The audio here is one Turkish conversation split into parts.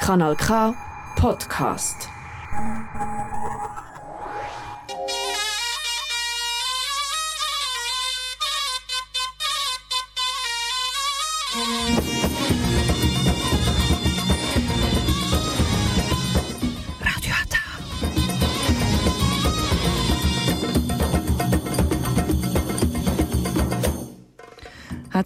Kanal K Podcast.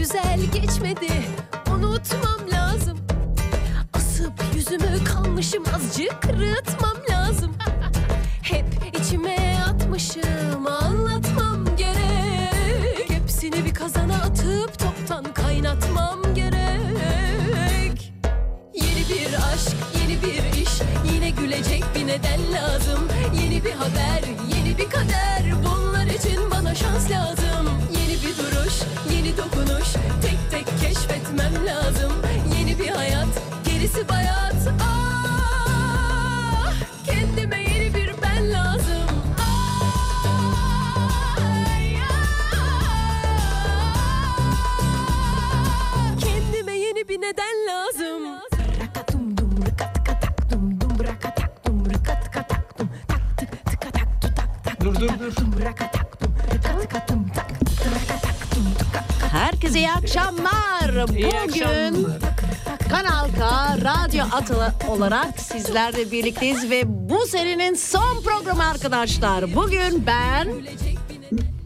güzel geçmedi. Unutmam lazım. Asıp yüzümü kalmışım Azıcık kırıtmam lazım. Hep içime atmışım Anlatmam gerek. Hepsini bir kazana atıp Toptan kaynatmam gerek. Yeni bir aşk, yeni bir iş. Yine gülecek bir neden lazım. Yeni bir haber, lazım. Yeni bir hayat, gerisi bayat. Ah, iyi akşamlar. İyi Bugün akşamlar. Kanal K Radyo Atılı olarak sizlerle birlikteyiz ve bu serinin son programı arkadaşlar. Bugün ben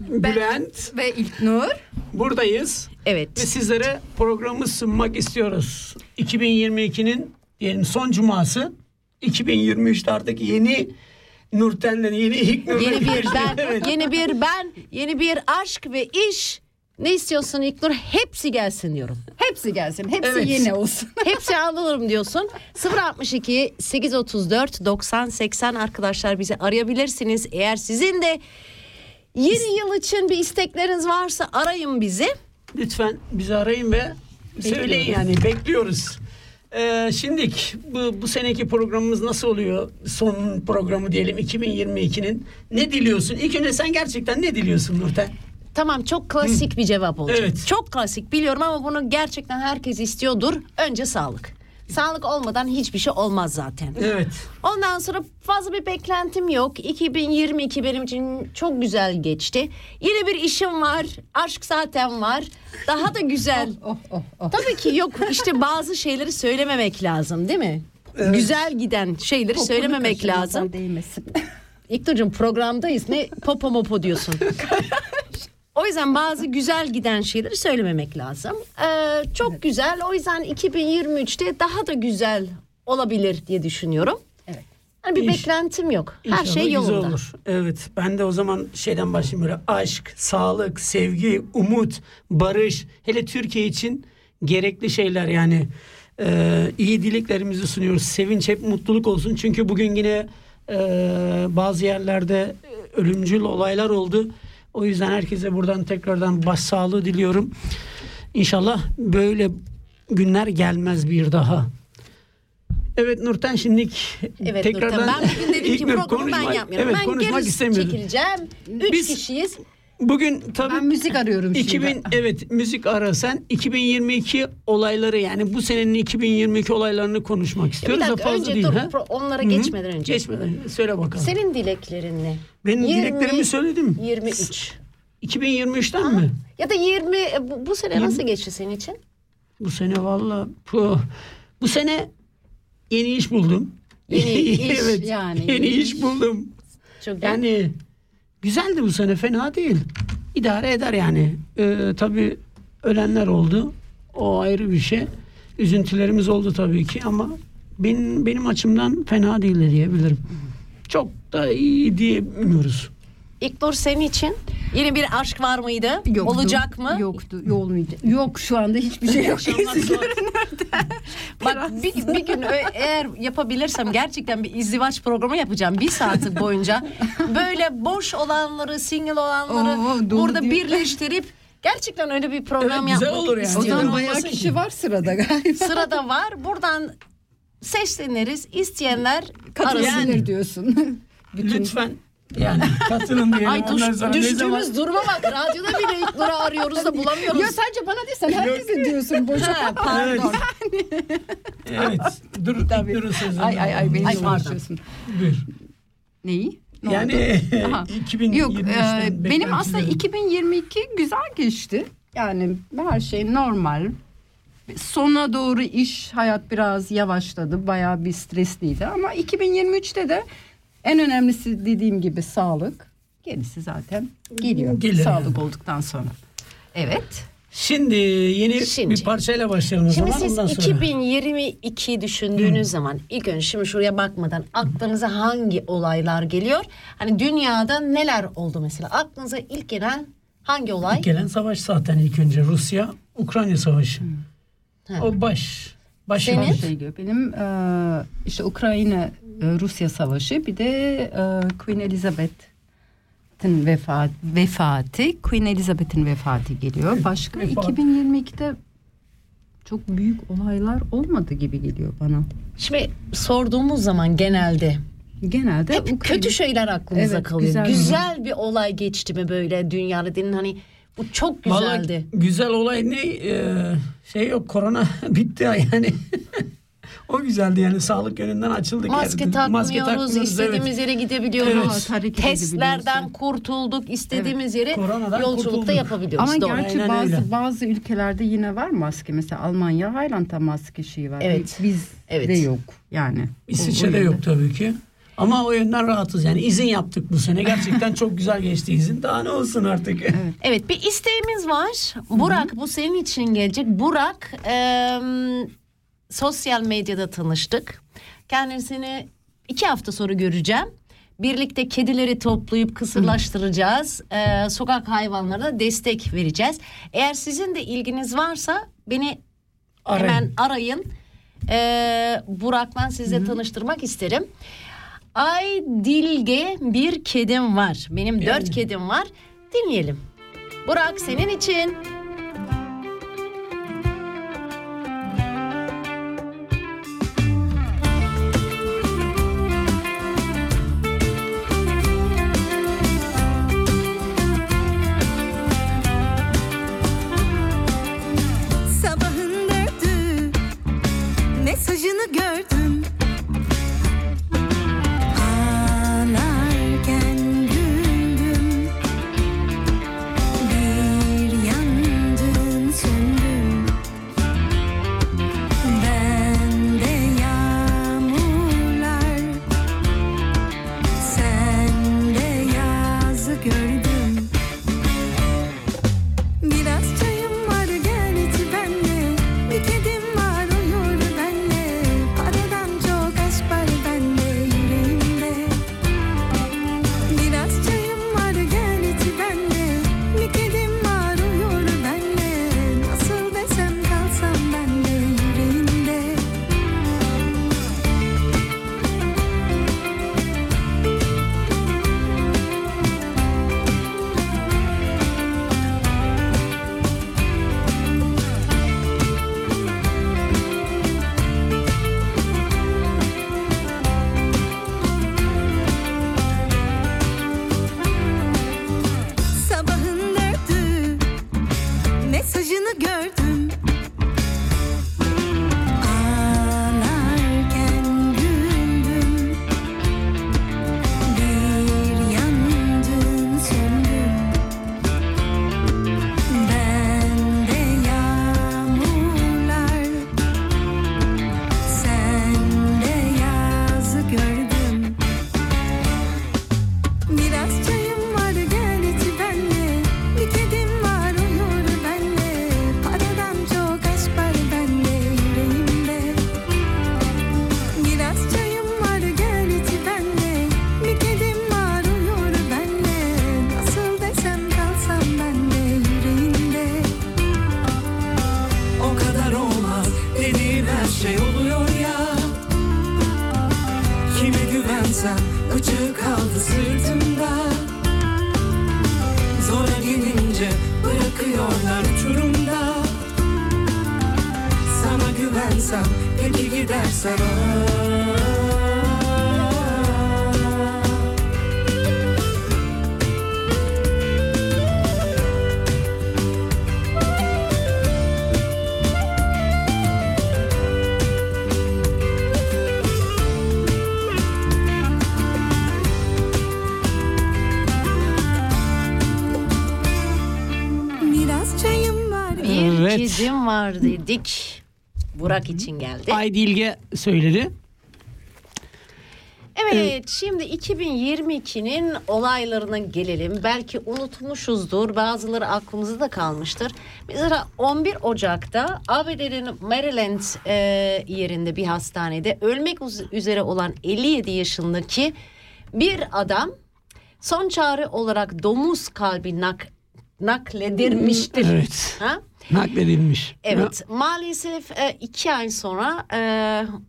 Bülent Ve İlknur. buradayız ve evet sizlere programı sunmak istiyoruz. 2022'nin diyelim son cuması 2023'te artık yeni Nurten'den yeni ilk Nurten. yeni bir ben, Evet. yeni bir ben, yeni bir aşk ve iş. Ne istiyorsun İlknur? Hepsi gelsin diyorum. Hepsi gelsin. Hepsi Evet. yeni olsun. Hepsi alırım diyorsun. 062 834 90 80 arkadaşlar bizi arayabilirsiniz. Eğer sizin de yeni yıl için bir istekleriniz varsa arayın bizi. Lütfen bizi arayın ve söyleyin yani bekliyoruz. Ee, şimdi bu, bu seneki programımız nasıl oluyor? Son programı diyelim 2022'nin. Ne diliyorsun? İlk önce sen gerçekten ne diliyorsun Nurten? Tamam çok klasik bir cevap olacak. Evet. Çok klasik biliyorum ama bunu gerçekten herkes istiyordur. Önce sağlık. Sağlık olmadan hiçbir şey olmaz zaten. Evet. Ondan sonra fazla bir beklentim yok. 2022 benim için çok güzel geçti. Yeni bir işim var. Aşk zaten var. Daha da güzel. Oh oh oh. Tabii ki yok. İşte bazı şeyleri söylememek lazım değil mi? Güzel giden şeyleri söylememek Kaşına lazım. değmesin. İknur'cum programdayız. Ne popo mopo diyorsun. O yüzden bazı güzel giden şeyleri söylememek lazım. Ee, çok güzel. O yüzden 2023'te daha da güzel olabilir diye düşünüyorum. Evet. Hani bir İnş- beklentim yok. Her İnşallah şey güzel yolunda. olur. Evet ben de o zaman şeyden başlayayım böyle aşk, sağlık, sevgi, umut, barış hele Türkiye için gerekli şeyler yani e, iyi dileklerimizi sunuyoruz. Sevinç hep mutluluk olsun çünkü bugün yine e, bazı yerlerde ölümcül olaylar oldu. O yüzden herkese buradan tekrardan başsağlığı diliyorum. İnşallah böyle günler gelmez bir daha. Evet Nurten şimdilik Evet tekrardan Nurten ben bugün dedim ki programı ben yapmıyorum. Evet ben konuşmak geri istemiyordum. çekileceğim. Üç Biz- kişiyiz. Bugün tabii Ben müzik arıyorum şimdi. 2000 evet müzik ara sen 2022 olayları yani bu senenin 2022 olaylarını konuşmak Bir istiyoruz da dakika fazla önce değil dur ha. onlara Hı hı. geçmeden önce. Geçmeden söyle bakalım. Senin dileklerin ne? Benim 20, dileklerimi söyledim. 23. 2023'ten mi? Ya da 20 e, bu, bu sene nasıl geçti senin için? Bu sene valla bu, bu sene yeni iş buldum. Yeni iş, evet, yani yeni yeni iş iş. buldum. Çok güzel. Yani güzeldi bu sene fena değil. İdare eder yani. Ee, tabii ölenler oldu. O ayrı bir şey. Üzüntülerimiz oldu tabii ki ama benim benim açımdan fena değildi diyebilirim. Çok da iyi diyemiyoruz. İlknur senin için yeni bir aşk var mıydı? Yoktu. Olacak mı? Yoktu. Olmayacak. Yok şu anda hiçbir şey yok. Bak bir, bir gün eğer yapabilirsem gerçekten bir izdivaç programı yapacağım bir saat boyunca. Böyle boş olanları, single olanları Oo, burada diyor. birleştirip gerçekten öyle bir program Evet, güzel yapmak olur yani. o istiyorum. zaman Olmasın bayağı ki. kişi var sırada galiba. Sırada var. Buradan sesleniriz. İsteyenler Katılabilir arasın. diyorsun. Bütün Lütfen yani katılın diyelim. Ay düş, zaman- düştüğümüz duruma bak. Radyoda bile İlknur'u arıyoruz da bulamıyoruz. Ya sadece bana değil sen herkese diyorsun. Boşa pardon. Evet. Dur, Tabii. dur sözünü. Ay ay ay beni konuşuyorsun. Buyur. Neyi? Ne Yani oldu? Aha. 2023'ten Yok e, benim aslında beklentilerim. 2022 güzel geçti. Yani her şey normal. Sona doğru iş hayat biraz yavaşladı. Bayağı bir stresliydi ama 2023'te de en önemlisi dediğim gibi sağlık. Gerisi zaten geliyor. Gelir sağlık yani. olduktan sonra. Evet. Şimdi yeni Şimdi. bir parçayla başlayalım o Şimdi zaman siz ondan sonra. 2022 düşündüğünüz zaman ilk önce şimdi şuraya bakmadan aklınıza hangi olaylar geliyor? Hani dünyada neler oldu mesela? Aklınıza ilk gelen hangi olay? Gelen savaş zaten ilk önce Rusya Ukrayna savaşı. Ha. O baş baş Senin? Her şey geliyor. Benim e, işte Ukrayna e, Rusya savaşı bir de e, Queen Elizabeth'in vefat, vefatı Queen Elizabeth'in vefatı geliyor. Başka Vefat. 2022'de çok büyük olaylar olmadı gibi geliyor bana. Şimdi sorduğumuz zaman genelde Genelde hep Ukrayna- kötü şeyler aklımıza Evet, kalıyor. güzel. Güzel. bir olay geçti mi böyle dünyada denin hani bu çok Vallahi güzeldi. güzel olay ne Ee, şey yok korona bitti yani. o güzeldi yani sağlık yönünden açıldık. Maske yani. takmıyoruz, evet. istediğimiz yere gidebiliyoruz. Evet. Testlerden kurtulduk, istediğimiz yere Koronadan yolculukta kurtulduk. yapabiliyoruz. Ama Doğru. gerçi Aynen bazı öyle. bazı ülkelerde yine var maske. Mesela Almanya Highland'da maske şeyi var. Evet. Biz Evet. de yok yani. İsviçre'de yok tabii ki. Ama o yönden rahatız yani izin yaptık bu sene. Gerçekten çok güzel geçti izin. Daha ne olsun artık. Evet bir isteğimiz var. Burak bu senin için gelecek. Burak eee, sosyal medyada tanıştık. Kendisini iki hafta sonra göreceğim. Birlikte kedileri toplayıp kısırlaştıracağız. Eee, sokak hayvanlarına destek vereceğiz. Eğer sizin de ilginiz varsa beni Arayın. hemen arayın. Eee Burak'la sizle tanıştırmak isterim. Ay Dilge bir kedim var. Benim dört kedim var. Dinleyelim. Burak senin için. Dedik. Burak için geldi. Ay Dilge söyledi. Evet şimdi 2022'nin olaylarına gelelim. Belki unutmuşuzdur bazıları aklımızda kalmıştır. Mesela 11 Ocak'ta ABD'nin Maryland e, yerinde bir hastanede ölmek üzere olan 57 yaşındaki bir adam son çare olarak domuz kalbi nak nakledilmiştir. Evet. Ha? Nakledilmiş. Evet maalesef e, iki ay sonra e,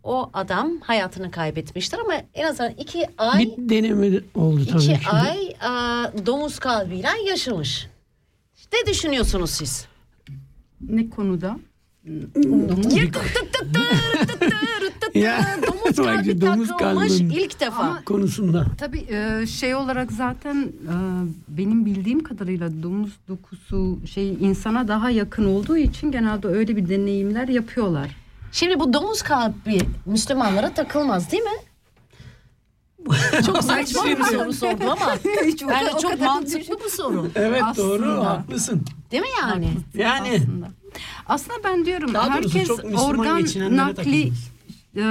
o adam hayatını kaybetmiştir ama en azından iki ay Bir deneme oldu tabii iki ki. ay e, domuz kalbiyle yaşamış. Ne düşünüyorsunuz siz? Ne konuda? Ya, domuz kalbi domuz takılmış kalbinin ilk defa. konusunda. Tabii e, şey olarak zaten e, benim bildiğim kadarıyla domuz dokusu şey insana daha yakın olduğu için genelde öyle bir deneyimler yapıyorlar. Şimdi bu domuz kalbi Müslümanlara takılmaz değil mi? Çok saçma bir soru sordum ama Hiç o bence kadar- o çok kadar mantıklı bir soru. Evet doğru Aslında. haklısın. Değil mi yani? Yani aslında. Aslında ben diyorum Daha herkes organ nakli takılmaz. E,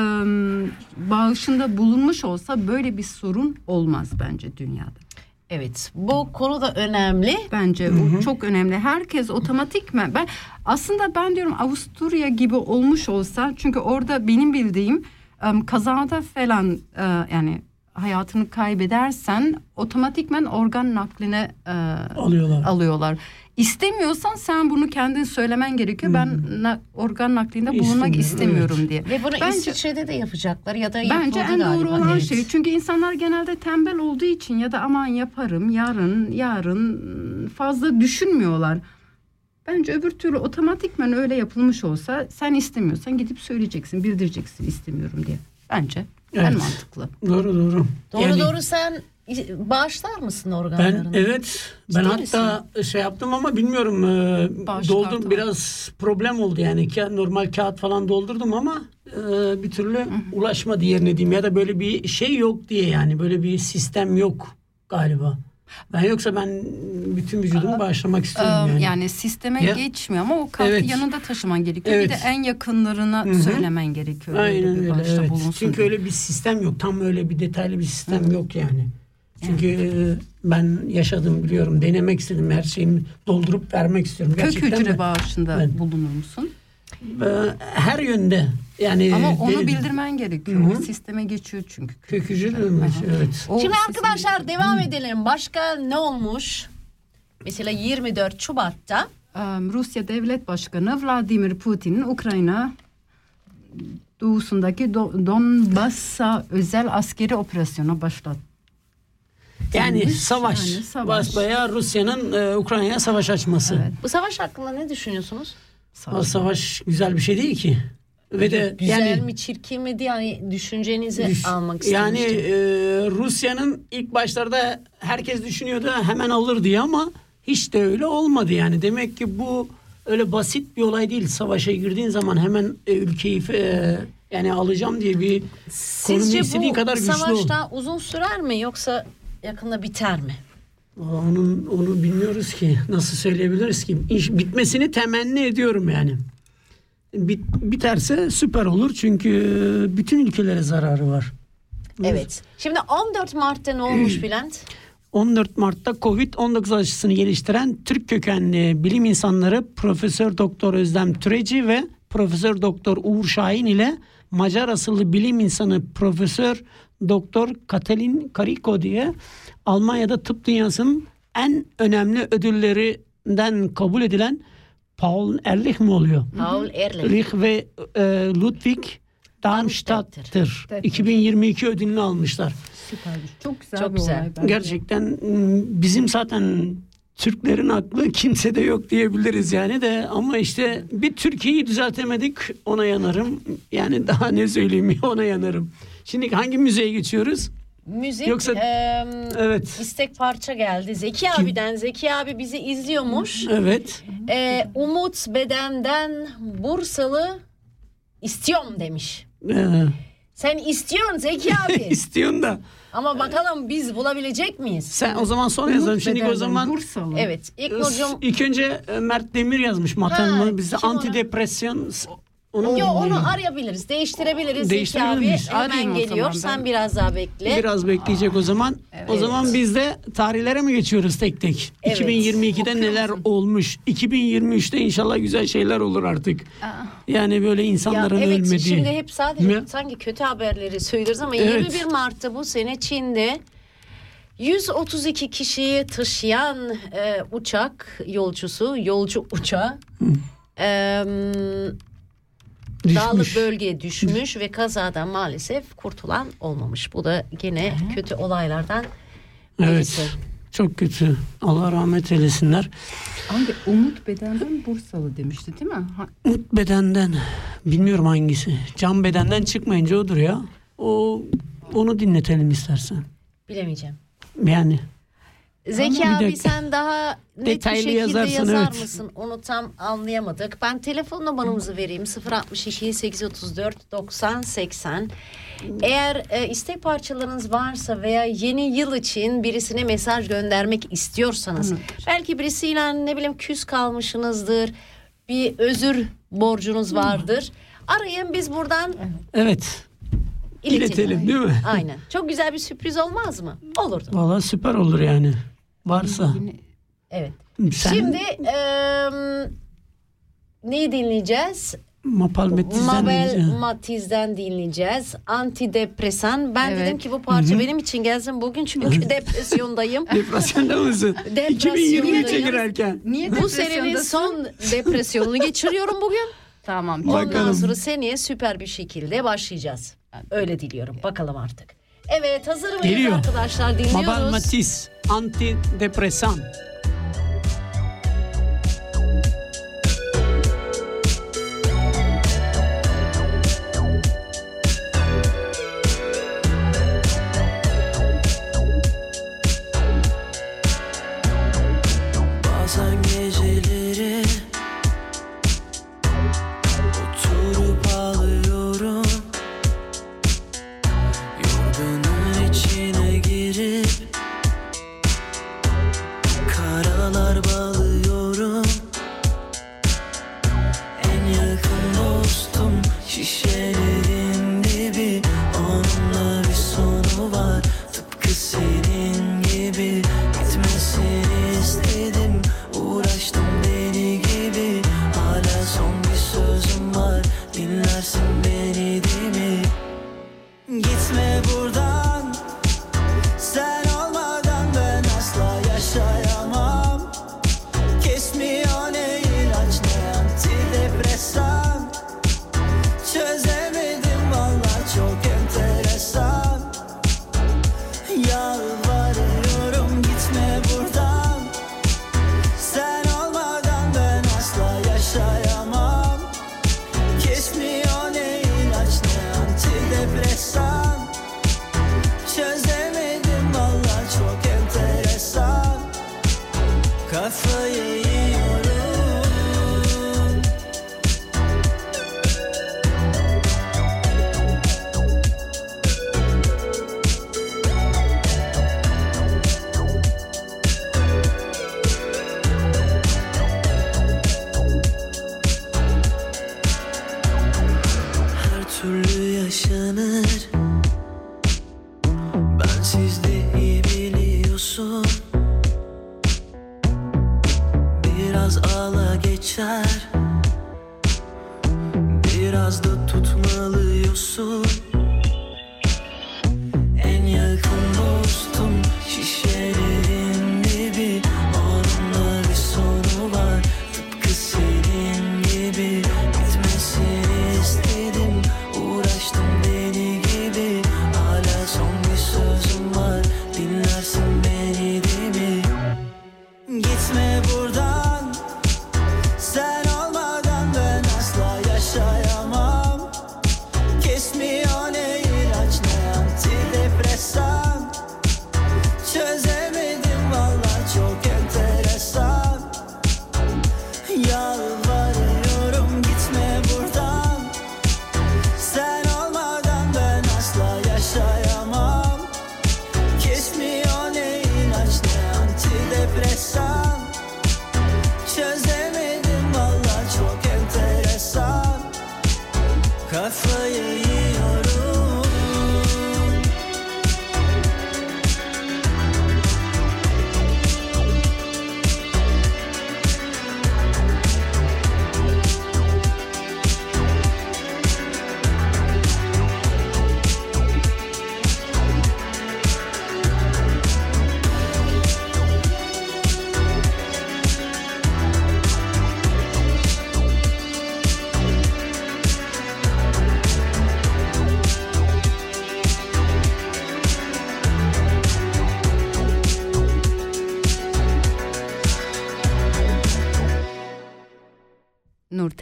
bağışında bulunmuş olsa böyle bir sorun olmaz bence dünyada. Evet bu konu da önemli. Bence o çok önemli. Herkes otomatikmen ben aslında ben diyorum Avusturya gibi olmuş olsa çünkü orada benim bildiğim kazada falan yani hayatını kaybedersen otomatikmen organ nakline e, alıyorlar. alıyorlar. İstemiyorsan sen bunu kendin söylemen gerekiyor. Ben na- organ naklinde bulunmak İstemiyorum, istemiyorum diye. Ve bunu Bence- İsviçre'de de yapacaklar ya da Bence en doğru olan Evet. şey. Çünkü insanlar genelde tembel olduğu için ya da aman yaparım yarın yarın fazla düşünmüyorlar. Bence öbür türlü otomatikmen öyle yapılmış olsa sen istemiyorsan gidip söyleyeceksin, bildireceksin istemiyorum diye. Bence en Evet. mantıklı. Doğru doğru. Doğru Yani doğru sen bağışlar mısın Ben organlarını? evet ben Ciddi hatta şey yaptım ama bilmiyorum e, Bağış doldum kartı biraz problem oldu yani normal kağıt falan doldurdum ama e, bir türlü ulaşmadı yerine diyeyim ya da böyle bir şey yok diye yani böyle bir sistem yok galiba. Ben yoksa ben bütün vücudumu bağışlamak istiyorum yani. yani. sisteme Ya- geçmiyor ama o kartı Evet. yanında taşıman gerekiyor. Evet. Bir de en yakınlarına Hı hı. söylemen gerekiyor. Aynen öyle bir öyle evet. Çünkü diye. öyle bir sistem yok. Tam öyle bir detaylı bir sistem yok yani. Çünkü e, ben yaşadım biliyorum. Denemek istedim. Her şeyimi doldurup vermek istiyorum. Kök Gerçekten hücre de. bağışında Evet. bulunur musun? Ee, her yönde yani Ama onu de- bildirmen gerekiyor. Hı O sisteme geçiyor çünkü. kök hücre demiş, evet. O Şimdi arkadaşlar devam edelim. Başka ne olmuş? Mesela 24 Şubat'ta Rusya Devlet Başkanı Vladimir Putin'in Ukrayna doğusundaki Do- Donbass'a özel askeri operasyona başlattı. Yani Demiş, savaş. yani savaş. Rusya'nın e, Ukrayna'ya savaş açması. Evet. bu savaş hakkında ne düşünüyorsunuz? O savaş güzel bir şey değil ki. Ve de Güzel yani mi çirkin mi diye yani düşüncenizi Düş- almak Yani istemiştim. e, Rusya'nın ilk başlarda herkes düşünüyordu hemen alır diye ama hiç de öyle olmadı yani. Demek ki bu öyle basit bir olay değil. Savaşa girdiğin zaman hemen e, ülkeyi e, yani alacağım diye bir konum Sizce istediğin bu kadar güçlü ol. savaş daha uzun sürer mi yoksa yakında biter mi? Onun onu bilmiyoruz ki. Nasıl söyleyebiliriz ki? İş bitmesini temenni ediyorum yani. Bit, biterse süper olur çünkü bütün ülkelere zararı var. Evet. Şimdi 14 Mart'ta ne olmuş Bülent? 14 Mart'ta Covid-19 aşısını geliştiren Türk kökenli bilim insanları Profesör Doktor Özlem Türeci ve Profesör Doktor Uğur Şahin ile Macar asıllı bilim insanı Profesör Doktor Katalin Kariko diye Almanya'da tıp dünyasının en önemli ödüllerinden kabul edilen Paul Ehrlich mi oluyor? Paul Ehrlich. Ve e, Ludwig Darmstadt'tır. 2022 ödülünü almışlar. Süpermiş. Çok güzel Çok bir güzel. olay bence. Gerçekten m, bizim zaten Türklerin aklı kimsede yok diyebiliriz yani de ama işte bir Türkiye'yi düzeltemedik ona yanarım. Yani daha ne söyleyeyim ona yanarım. Şimdi hangi müzeye geçiyoruz? Müzik Yoksa- em, Evet. istek parça geldi. Zeki abiden. Zeki abi bizi izliyormuş. Evet. Ee, Umut Beden'den Bursalı istiyorum demiş. Ee, Sen istiyorsun Zeki abi. istiyorsun da. Ama bakalım biz bulabilecek miyiz? Sen o zaman sonra yazalım. Şimdi o zaman Bursalı. Evet. İlk Nurcum ilk önce e, Mert Demir yazmış matematik bize kim ona? antidepresyon onu Yo onu arayabiliriz, değiştirebiliriz. Zeki Değiştirebilir abi miyiz? hemen Arayayım o geliyor. zaman ben. Sen biraz daha bekle. Biraz bekleyecek o zaman. O zaman biz de tarihlere mi geçiyoruz tek tek? Evet. 2022'de neler olmuş? 2023'te inşallah güzel şeyler olur artık. Yani böyle Ya insanların evet ölmediği. şimdi hep sadece Mi? sanki kötü haberleri söylüyoruz ama Evet. 21 Mart'ta bu sene Çin'de 132 kişiyi taşıyan e, uçak yolcusu, yolcu uçağı em, Düşmüş. dağlık bölgeye düşmüş ve kazadan maalesef kurtulan olmamış. Bu da gene kötü olaylardan Evet. birisi. Çok kötü. Allah rahmet eylesinler. Hangi Umut Beden'den Bursalı demişti değil mi? Ha, Umut bedenden bilmiyorum hangisi. Can bedenden çıkmayınca odur ya. O onu dinletelim istersen. Bilemeyeceğim. Yani Zeki Bir abi sen daha net Detaylı bir şekilde yazarsın, yazar evet. mısın? Onu tam anlayamadık. Ben telefon numaramızı vereyim. 062 834 90 80. Eğer e, istek parçalarınız varsa veya yeni yıl için birisine mesaj göndermek istiyorsanız belki birisiyle ne bileyim küs kalmışsınızdır. Bir özür borcunuz vardır. Arayın biz buradan evet. iletelim. İletelim değil mi? Aynen. Çok güzel bir sürpriz olmaz mı? Olurdu. Valla süper olur yani. Varsa. Evet. Sen Şimdi eee neyi dinleyeceğiz? Mabel. Matiz'den dinleyeceğiz. Antidepresan. Ben Evet. dedim ki bu parça benim için gelsin bugün çünkü depresyondayım. Depresyonda mısın? Depresyondayım. 2023'e girerken. Niye bu senenin son depresyonunu geçiriyorum bugün. Tamam. Ondan Bakalım. sonra seneye süper bir şekilde başlayacağız. Öyle diliyorum. Bakalım artık. Evet hazır mıyız Geliyor. arkadaşlar dinliyoruz. Matiz. Antidepresan. Ağla geçer. Biraz da tutmalıyorsun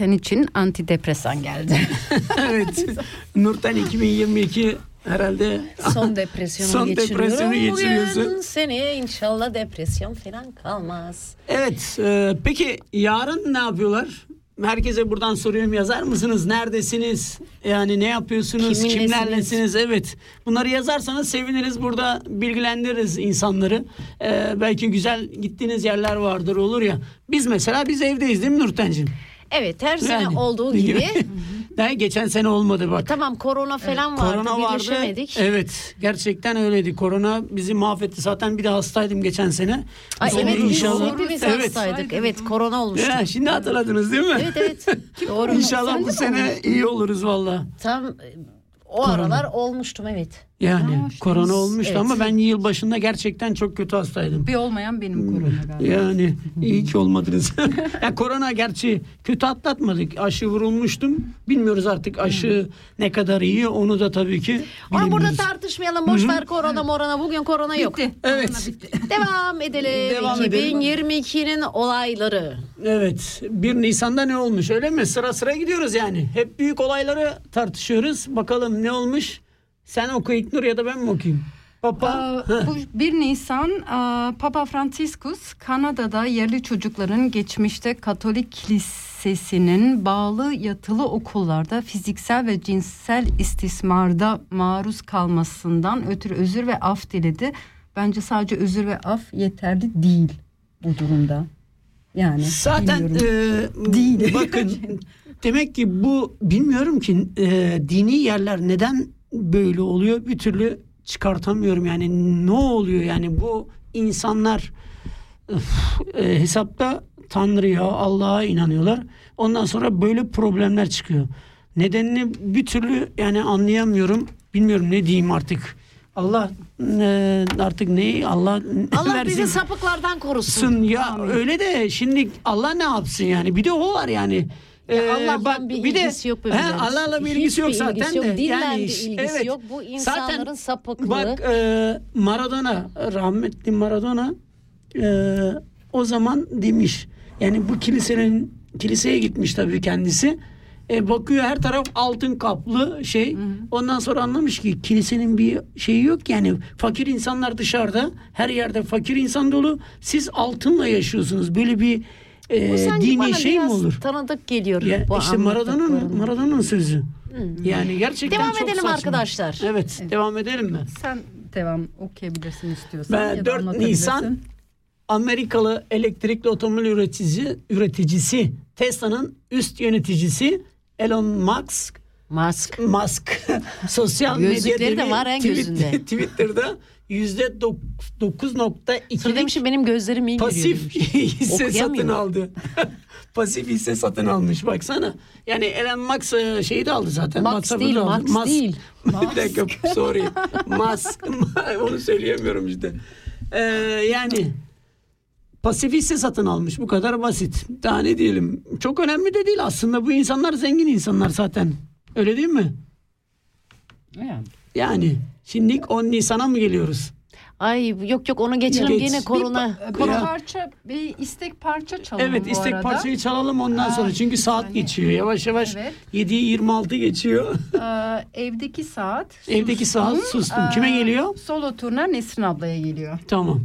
Nurten için antidepresan geldi. evet. Nurten 2022 herhalde Son depresyonu Son geçiriyorum. depresyonu geçiriyorsun. Bugün seneye inşallah depresyon falan kalmaz. Evet. e, peki yarın ne yapıyorlar? Herkese buradan soruyorum yazar mısınız? Neredesiniz? Yani ne yapıyorsunuz? Kiminlesiniz? Kimlerlesiniz? Evet. Bunları yazarsanız seviniriz. Burada bilgilendiririz insanları. E, belki güzel gittiğiniz yerler vardır olur ya. Biz mesela biz evdeyiz değil mi Nurten'cim? Evet her sene Yani. olduğu gibi. Daha geçen sene olmadı bak. tamam korona falan vardı Korona vardı. birleşemedik. Evet, gerçekten öyleydi. Korona bizi mahvetti. Zaten bir de hastaydım geçen sene. Bu Ay sene evet biz inşallah. hepimiz Evet. hastaydık. Evet korona olmuştu. Ya, şimdi hatırladınız değil mi? Evet evet. Doğru. İnşallah bu sene iyi oluruz valla. Tam e, o aralar olmuştum evet. Yani Ya, işte korona olmuştu evet. ama ben yıl başında gerçekten çok kötü hastaydım. bir olmayan benim korona galiba. Yani iyi ki olmadınız. ya korona gerçi kötü atlatmadık. Aşı vurulmuştum. Bilmiyoruz artık aşı ne kadar iyi onu da tabii ki Ama burada tartışmayalım. Boş ver korona morona. Bugün korona yok. Bitti. Evet. Korona bitti. Devam edelim. Devam edelim. 2022'nin olayları. Evet. 1 Nisan'da ne olmuş öyle mi? Sıra sıra gidiyoruz yani. Hep büyük olayları tartışıyoruz. Bakalım ne olmuş? Sen oku İknur ya da ben mi okuyayım? Papa. Bu 1 Nisan Papa Franciscus Kanada'da yerli çocukların geçmişte Katolik Kilisesi'nin bağlı yatılı okullarda fiziksel ve cinsel istismarda maruz kalmasından ötürü özür ve af diledi. Bence sadece özür ve af yeterli değil bu durumda. Yani Zaten bilmiyorum. e, Değil. bakın demek ki bu bilmiyorum ki e, dini yerler neden böyle oluyor. Bir türlü çıkartamıyorum. Yani ne oluyor? Yani bu insanlar öf, e, hesapta Tanrı'ya Allah'a inanıyorlar. Ondan sonra böyle problemler çıkıyor. Nedenini bir türlü yani anlayamıyorum. Bilmiyorum ne diyeyim artık. Allah e, artık ne Allah, Allah versin. bizi sapıklardan korusun. Sun ya öyle de şimdi Allah ne yapsın yani? Bir de o var yani. Ya Ee, Allah'la bir ilgisi yok be He. Allah'la bir ilgisi Hiçbir yok zaten ilgisi yok. de. Dinle yani bir ilgisi yok. Bu insanların sapıklığı. Bak e, Maradona rahmetli Maradona e, o zaman demiş yani bu kilisenin kiliseye gitmiş tabii kendisi. E, bakıyor her taraf altın kaplı şey. Ondan sonra anlamış ki kilisenin bir şeyi yok yani fakir insanlar dışarıda her yerde fakir insan dolu. Siz altınla yaşıyorsunuz. Böyle bir e, dini şey mi olur? tanıdık geliyor. Ya bu işte Maradona'nın. Maradona'nın sözü. Yani gerçekten Devam çok edelim saçma. arkadaşlar. Evet, devam edelim mi? Sen devam okuyabilirsin istiyorsan. Ben ya da 4 anlatabilirsin. Nisan Amerikalı elektrikli otomobil üretici üreticisi Tesla'nın üst yöneticisi Elon Musk Musk. Musk sosyal medyada de var en tweet- gözünde. Twitter'da yüzde dok- Sonra 9.2'lik demişim benim gözlerim iyi pasif hisse satın aldı. pasif hisse satın almış baksana. Yani Elon Musk e, şeyi de aldı zaten. Max WhatsApp'ı değil. Max değil. bir dakika sorry. Musk. Onu söyleyemiyorum işte. Ee, yani pasif hisse satın almış. Bu kadar basit. Daha ne diyelim. Çok önemli de değil aslında. Bu insanlar zengin insanlar zaten. Öyle değil mi? Yani. Yani şimdi 10 Nisan'a mı geliyoruz? Ay yok yok onu geçelim Geç. gene korona. Bir, bir korona. parça bir istek parça çalalım Evet bu istek arada. parçayı çalalım ondan sonra. Çünkü saat yani- geçiyor. Yavaş yavaş Evet. 7'yi 26 geçiyor. Ee, evdeki saat. Evdeki saat sustum. Kime Ee, geliyor? Solo turna Nesrin ablaya geliyor. Tamam.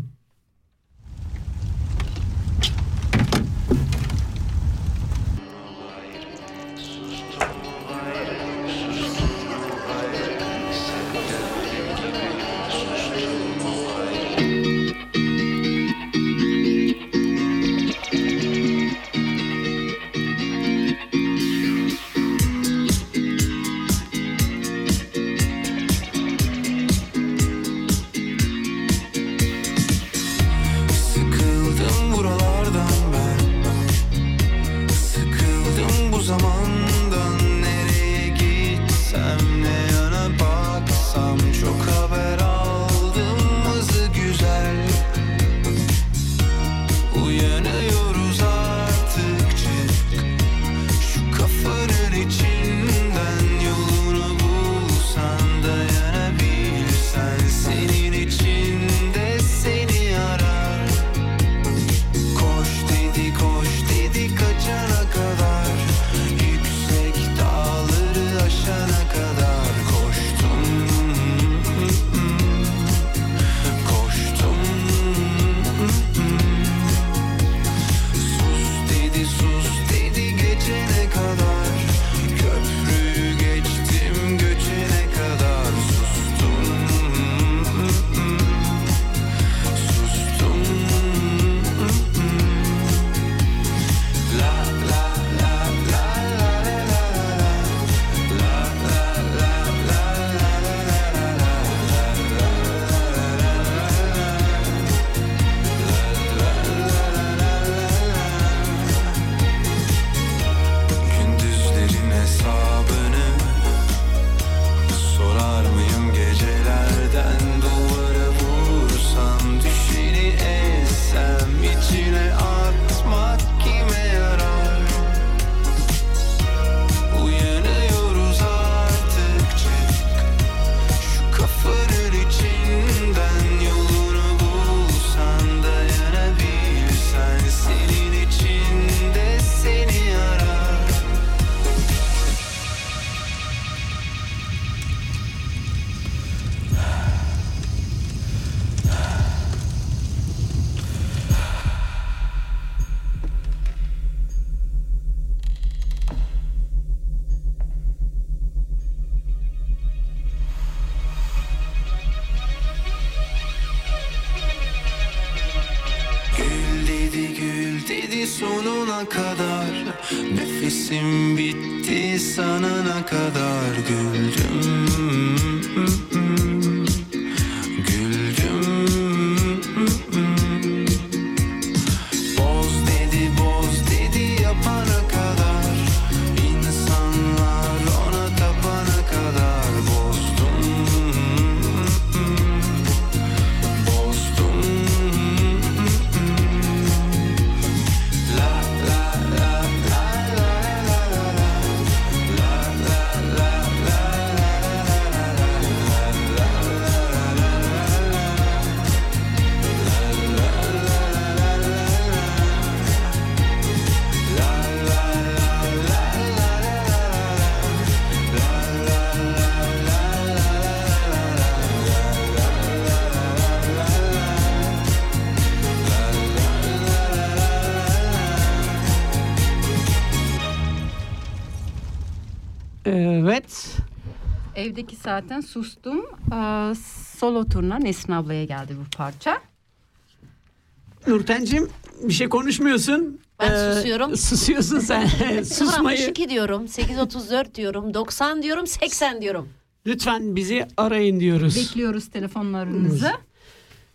Evdeki zaten sustum. Ee, solo turuna Nesrin ablaya geldi bu parça. Nurten'cim bir şey konuşmuyorsun. Ee, Ben susuyorum. Susuyorsun sen. Susmayı. 62 diyorum, 834 diyorum, 90 diyorum, 80 diyorum. Lütfen bizi arayın diyoruz. Bekliyoruz telefonlarınızı.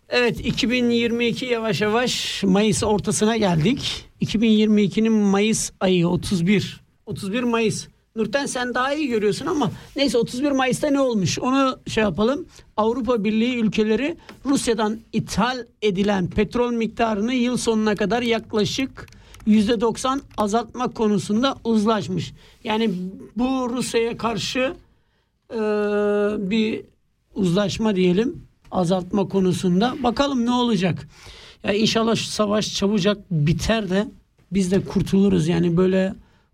Evet 2022 yavaş yavaş Mayıs ortasına geldik. 2022'nin Mayıs ayı 31. 31 Mayıs. Nurten sen daha iyi görüyorsun ama neyse 31 Mayıs'ta ne olmuş onu şey yapalım. Avrupa Birliği ülkeleri Rusya'dan ithal edilen petrol miktarını yıl sonuna kadar yaklaşık %90 azaltma konusunda uzlaşmış. Yani bu Rusya'ya karşı e, bir uzlaşma diyelim azaltma konusunda. Bakalım ne olacak. Ya inşallah şu savaş çabucak biter de biz de kurtuluruz. Yani böyle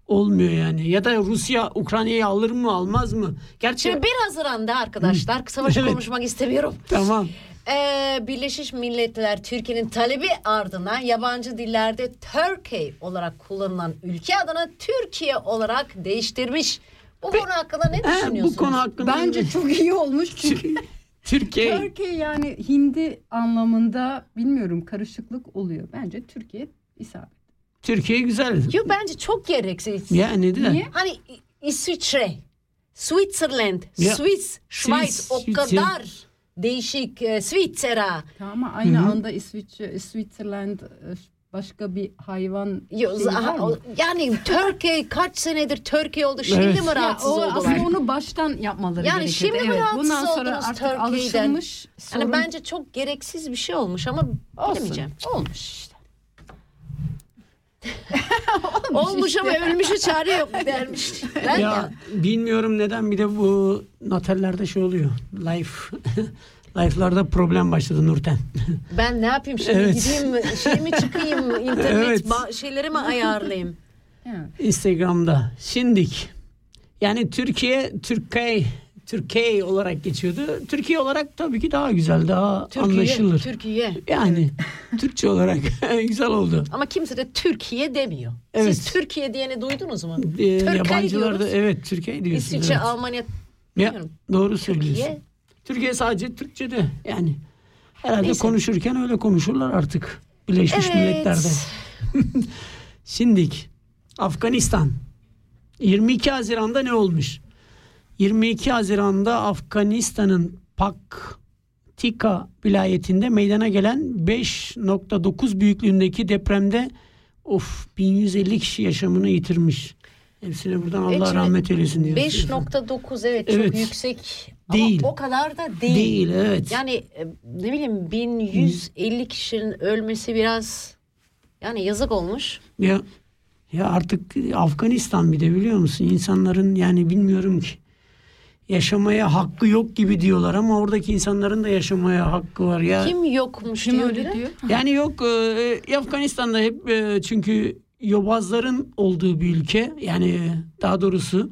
olmuyor yani. Ya da Rusya Ukrayna'yı alır mı almaz mı? Gerçi Şimdi 1 Haziran'da arkadaşlar savaşı Evet. konuşmak istemiyorum. tamam. Ee, Birleşmiş Milletler Türkiye'nin talebi ardına yabancı dillerde Turkey olarak kullanılan ülke adına Türkiye olarak değiştirmiş. Bu konu hakkında ne He, düşünüyorsunuz? bu konu hakkında Bence çok iyi olmuş çünkü Türkiye Türkiye yani hindi anlamında bilmiyorum karışıklık oluyor. Bence Türkiye isabet. Türkiye güzel. Yo, bence çok gereksiz. Yani de. Niye? Hani İsviçre, Switzerland, Ya, Swiss, Schweiz Swiss, o kadar değişik. e. Tamam ama aynı Hı hı. anda İsviçre, Switzerland e, başka bir hayvan Yo, şeyi var aha, yani Türkiye kaç senedir Türkiye oldu. Şimdi Evet. mi Ya rahatsız o oldular? aslında onu baştan yapmaları Yani gerekiyordu. şimdi mi evet, rahatsız bundan sonra oldunuz artık Türkiye'den? alışılmış sorun Yani bence çok gereksiz bir şey olmuş ama olsun. bilemeyeceğim. Olmuş işte. Olmuş ama ölmüşe çare yok dermiş. Ben Ya ya. bilmiyorum neden bir de bu notellerde şey oluyor. Life Life'larda problem başladı Nurten. Ben ne yapayım şimdi Evet. gideyim şey mi çıkayım internet Evet. ba- şeyleri mi ayarlayayım? Instagram'da. Şimdik. Yani Türkiye, Türkiye, Türkiye olarak geçiyordu. Türkiye olarak tabii ki daha güzel, daha Türkiye, anlaşılır. Türkiye. Yani Türkçe olarak güzel oldu. Ama kimse de Türkiye demiyor. Evet. Siz Türkiye diyeni duydunuz mu? Ee, yabancılar da evet Türkiye diyorsun. İsviçre, evet. Almanya Ya, doğru söylüyorsun. Türkiye. Türkiye sadece Türkçe'de yani. Herhalde Neyse. konuşurken öyle konuşurlar artık. Birleşmiş Evet. Milletler'de. Şimdik Afganistan 22 Haziran'da ne olmuş? 22 Haziran'da Afganistan'ın Paktika vilayetinde meydana gelen 5.9 büyüklüğündeki depremde of 1150 kişi yaşamını yitirmiş. Hepsine buradan Allah Evet, rahmet eylesin diyoruz. 5.9 evet, Evet. çok yüksek. Değil. Ama o kadar da değil. Değil evet. Yani e, ne bileyim 1150 kişinin ölmesi biraz yani yazık olmuş. Ya ya artık Afganistan bir de biliyor musun? İnsanların yani bilmiyorum ki yaşamaya hakkı yok gibi diyorlar ama oradaki insanların da yaşamaya hakkı var ya. Kim yokmuş Kim diyor öyle diyor? Yani yok e, Afganistan'da hep e, çünkü yobazların olduğu bir ülke. Yani daha doğrusu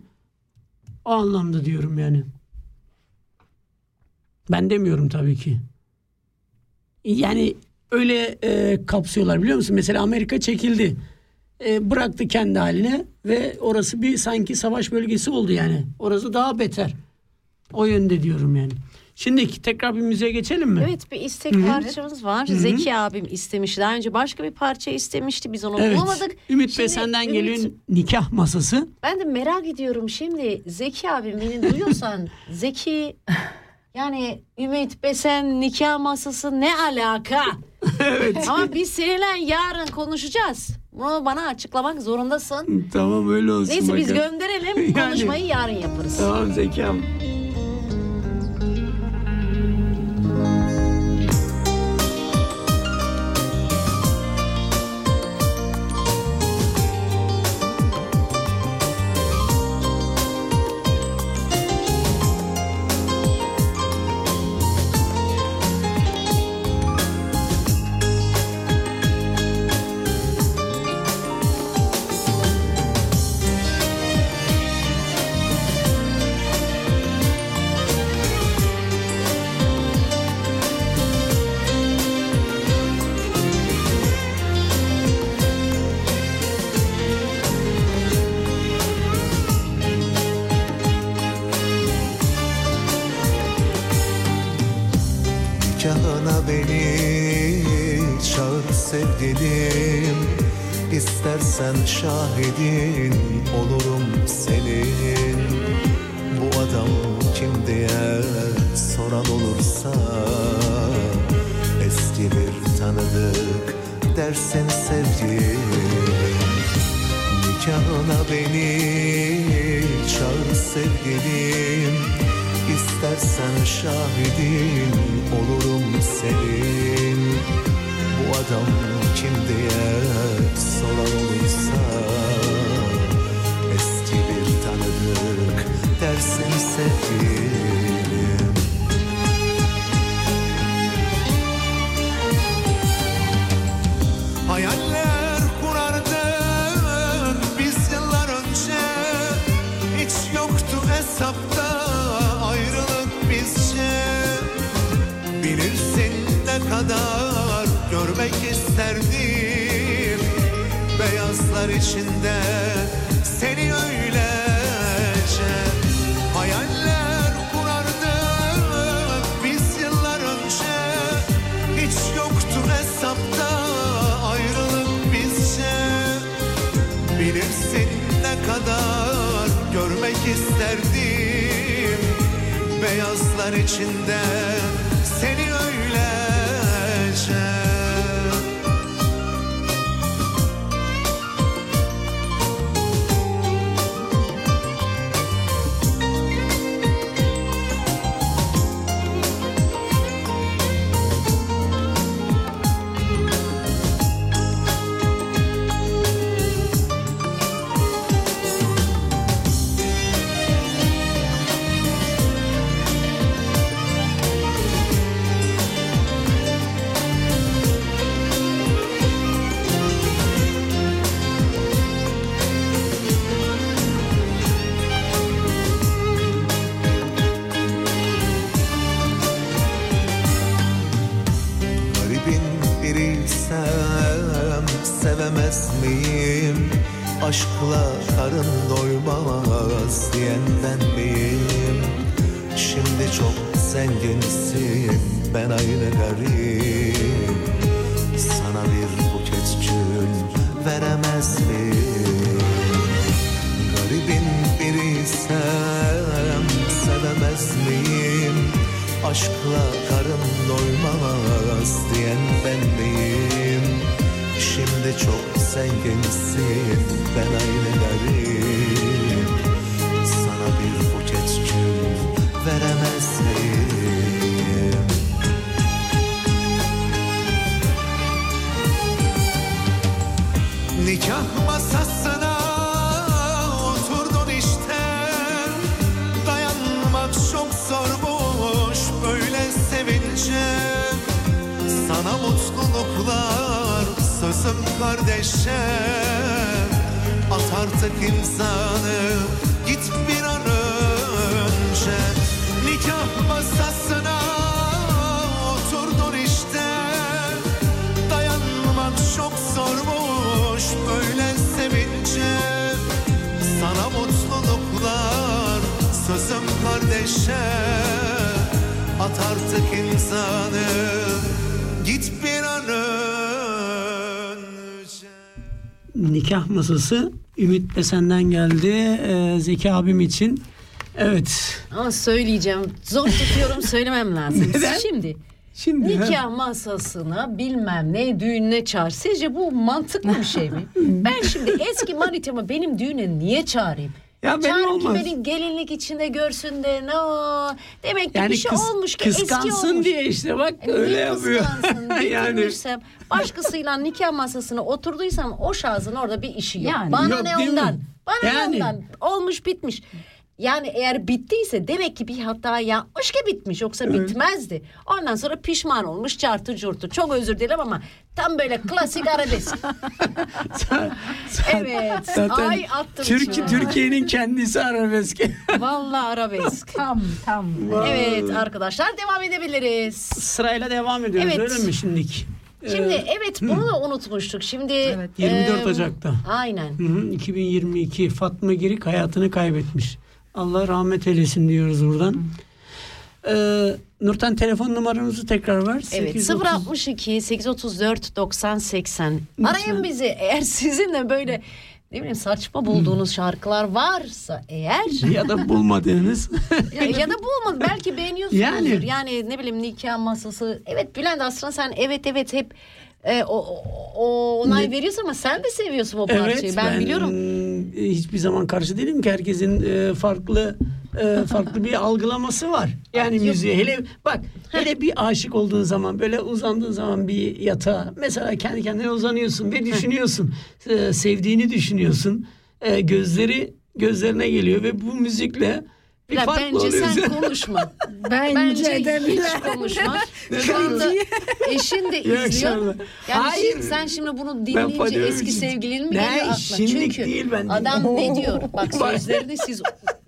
o anlamda diyorum yani. Ben demiyorum tabii ki. Yani öyle e, kapsıyorlar biliyor musun? Mesela Amerika çekildi. E, bıraktı kendi haline ve orası bir sanki savaş bölgesi oldu yani. Orası daha beter. O yönde diyorum yani. Şimdi tekrar bir müziğe geçelim mi? Evet bir istek parçamız var. Zeki abim istemiş. Daha önce başka bir parça istemişti. Biz onu Evet. bulamadık. Ümit Şimdi Besen'den Ümit- geliyor nikah masası. Ben de merak ediyorum şimdi Zeki abim beni duyuyorsan Zeki yani Ümit Besen nikah masası ne alaka? Ama biz seninle yarın konuşacağız. Bunu bana açıklamak zorundasın. Tamam öyle olsun. Neyse biz bakalım. gönderelim Yani. konuşmayı yarın yaparız. Tamam zekam. Şahidin olurum senin. Bu adam kim diye soran olursa Eski bir tanıdık dersin sevgilim. Nikahına beni çağır sevgilim. İstersen şahidin olurum senin. Bu adam kim diye soran dersin sevgilim Hayaller kurardık biz yıllar önce. Hiç yoktu hesapta ayrılık bizce. Bilirsin ne kadar görmek isterdim. Beyazlar içinde isterdim. Beyazlar içinde biriysem sevemez miyim? Aşkla karın doymaz diyen ben miyim? Şimdi çok zenginsin ben aynı garip Sana bir buket gül veremez miyim? Aşkla karın doymaz diyen ben miyim? Şimdi çok zenginsin ben aynı Sana bir buket gül veremez? Kardeşe At artık imzanı git bir an önce. Nikah masasına oturdun işte. Dayanmak çok zormuş böyle sevince Sana mutluluklar sözüm kardeşe. At artık insanı Nikah masası Ümit de senden geldi. Ee, Zeki abim için. Evet. Ama söyleyeceğim. Zor tutuyorum söylemem lazım. Neden? Şimdi Şimdi nikah masasına bilmem ne düğününe çağır. Sizce bu mantıklı bir şey mi? ben şimdi eski manitamı benim düğüne niye çağırayım? Ya benim Çağırın ki olmaz. beni gelinlik içinde görsün de no. Demek ki yani bir şey kıs- olmuş ki eski kıskansın olmuş. diye işte bak E, öyle niye yapıyor. yani başkasıyla nikah masasına oturduysam o şahsın orada bir işi yok. Yani. Bana Yok, ne ondan? Bana Yani. ne ondan? Olmuş bitmiş. Yani eğer bittiyse demek ki bir hata yapmış ki bitmiş yoksa bitmezdi. Ondan sonra pişman olmuş çartı curtu. Çok özür dilerim ama tam böyle klasik arabesk. evet. Zaten Ay attım Türkiye. Türkiye'nin kendisi arabesk. Vallahi arabesk. Tam tam. evet arkadaşlar devam edebiliriz. Sırayla devam ediyoruz Evet. öyle mi şimdilik? Şimdi Ee, evet bunu da unutmuştuk. Şimdi Evet. 24 e, Ocak'ta. Aynen. Hı hı, 2022 Fatma Girik hayatını kaybetmiş. Allah rahmet eylesin diyoruz buradan. Ee, Nurten telefon numaranızı tekrar ver. Evet 830 062 834 90 80. Arayın bizi eğer sizin de böyle ne bileyim saçma bulduğunuz şarkılar varsa eğer ya da bulmadığınız. ya, ya da bulmadı belki beğeniyorsunuzdur. Yani. Yani. ne bileyim nikah masası. Evet Bülent aslında sen evet evet hep e, o, o, onay Ne- veriyorsun ama sen de seviyorsun o parçayı. evet ben, biliyorum. e, Hiçbir zaman karşı değilim ki herkesin e, farklı e, farklı bir algılaması var. Yani müziğe hele bak hele bir aşık olduğun zaman böyle uzandığın zaman bir yatağa mesela kendi kendine uzanıyorsun ve düşünüyorsun. E, sevdiğini düşünüyorsun. E, gözleri gözlerine geliyor ve bu müzikle bir farklı bence oluyorsun. sen konuşma. Bence, Bence de hiç konuşma. Şu anda eşin de izliyor. Yani Hayır. şimdi sen şimdi bunu dinleyince eski sevgilin mi geliyor aklına? şimdilik Çünkü değil ben adam ne diyor? Bak sözlerini siz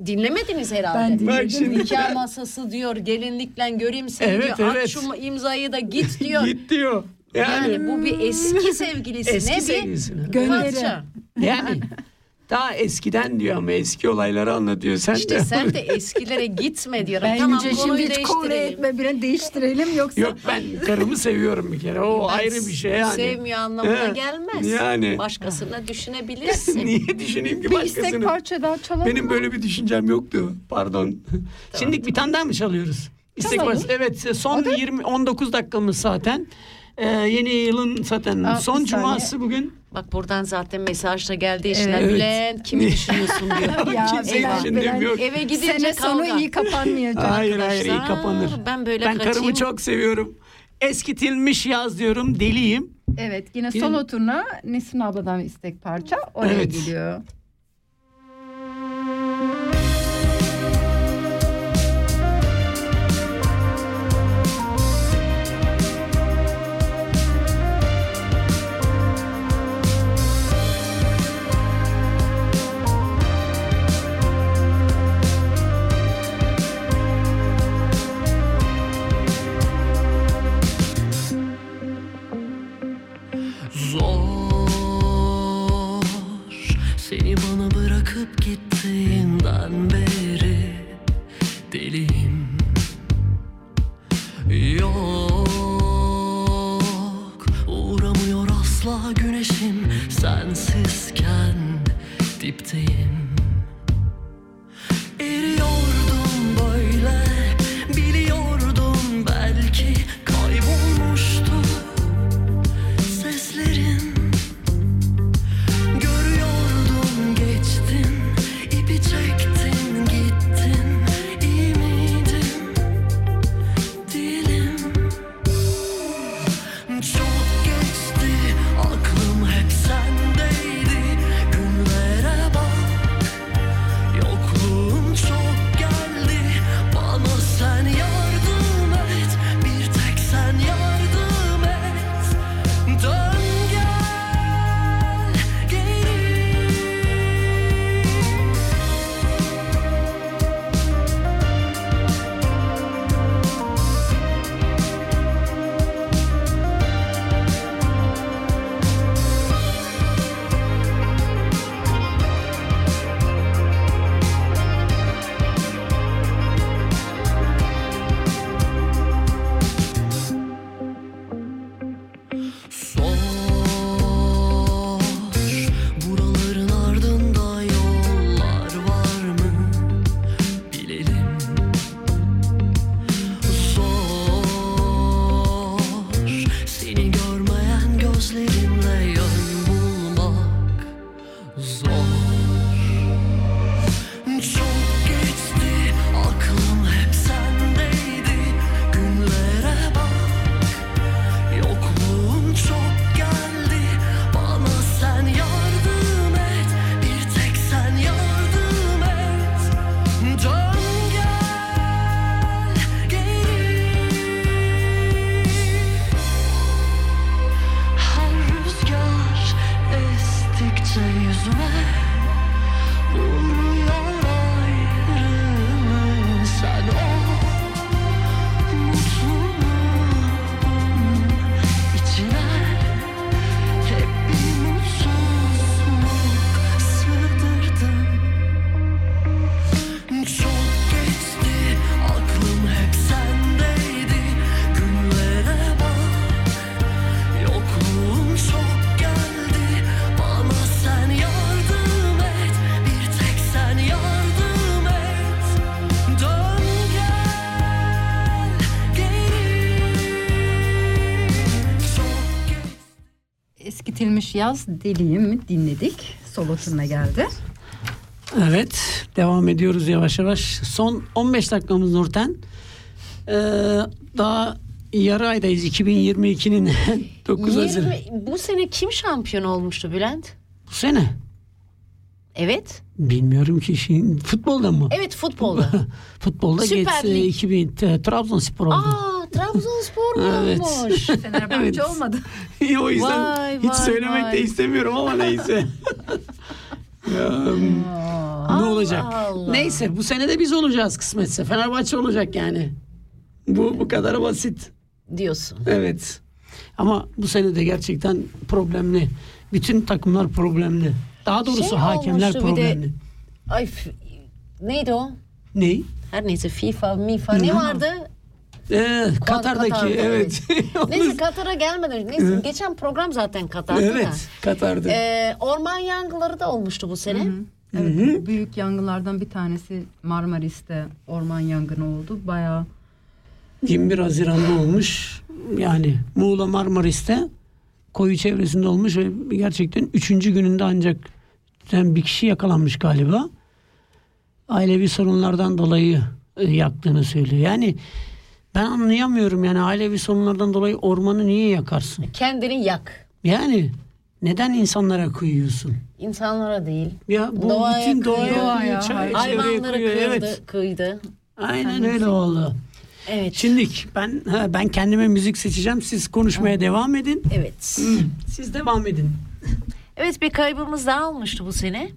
dinlemediniz herhalde. Ben dinledim. Bak şimdi. Nikah masası diyor, gelinlikle göreyim seni Evet, diyor. evet. At şu imzayı da git diyor. Git diyor. Yani, Yani bu bir eski sevgilisine eski bir sevgilisine. parça. Yani daha eskiden diyor ama eski olayları anlatıyor. Sen İşte de. sen de eskilere gitme diyorum. Bence tamam şimdi hiç konu değiştirelim. etme bile değiştirelim yoksa. Yok ben karımı seviyorum bir kere. O Ben ayrı bir şey yani. Sevmiyor anlamına He, gelmez. Yani. Başkasına düşünebilirsin. Niye düşüneyim ki bir istek başkasını? parça daha çalalım Benim mı? böyle bir düşüncem yoktu. Pardon. Şimdi bir tane daha mı çalıyoruz? İstek parçası. Evet son 20 19 dakikamız zaten. Ee, yeni yılın zaten Aa, son cuması bugün. Bak buradan zaten mesaj da geldi eşine. Evet. Bülent kimi düşünüyorsun diyor. Ya, Kimseyi Bülent. yok. Eve gidince Sene sonu kavga. iyi kapanmayacak. Hayır hayır iyi kapanır. ben böyle ben kaçayım. karımı çok seviyorum. Eskitilmiş yaz diyorum. Deliyim. Evet yine Yine- solo turna Nesrin abladan istek parça oraya Evet. geliyor. dear. Yaz deliyim dinledik. Solo turuna geldi. Evet devam ediyoruz yavaş yavaş. Son 15 dakikamız Nurten. Ee, daha yarı aydayız 2022'nin 9 Haziran. 20 bu sene kim şampiyon olmuştu Bülent? Bu sene. Evet. Bilmiyorum ki şimdi futbolda mı? Evet futbolda. Futbolda Süper geçse Lig. 2000 t- Trabzonspor oldu. Aa Trabzonspor mu Evet. olmuş? Fenerbahçe Evet. olmadı. o yüzden Vay, hiç vay, söylemek vay. de istemiyorum ama neyse. Ya, ne olacak? Allah. Neyse bu sene de biz olacağız kısmetse. Fenerbahçe olacak yani. Bu bu kadar basit. Diyorsun. Evet. Ama bu sene de gerçekten problemli. Bütün takımlar problemli. Daha doğrusu Şey hakemler bir de- problemli. Ay f- neydi o? Ney? Her neyse FIFA, MIFA ne vardı? Ee, Katar'daki Katar'da, evet. Neyse Katar'a gelmeden neyse geçen program zaten Katar'da da. evet, Katar'da. Ee, orman yangınları da olmuştu bu sene. Evet, büyük yangınlardan bir tanesi Marmaris'te orman yangını oldu. Bayağı 21 Haziran'da olmuş. Yani Muğla Marmaris'te koyu çevresinde olmuş ve gerçekten üçüncü gününde ancak yani bir kişi yakalanmış galiba. Ailevi sorunlardan dolayı e, yaktığını söylüyor. Yani ben anlayamıyorum yani ailevi sorunlardan dolayı ormanı niye yakarsın? Kendini yak. Yani neden insanlara kıyıyorsun? İnsanlara değil. Ya bu Doğaya bütün doğaya, çay- çevreye Hayvanları kıyıyor. Evet. kıydı. Aynen öyle oldu. Evet. Şimdilik ben ben kendime müzik seçeceğim. Siz konuşmaya devam edin. Evet. Siz devam edin. Evet bir kaybımız daha olmuştu bu sene.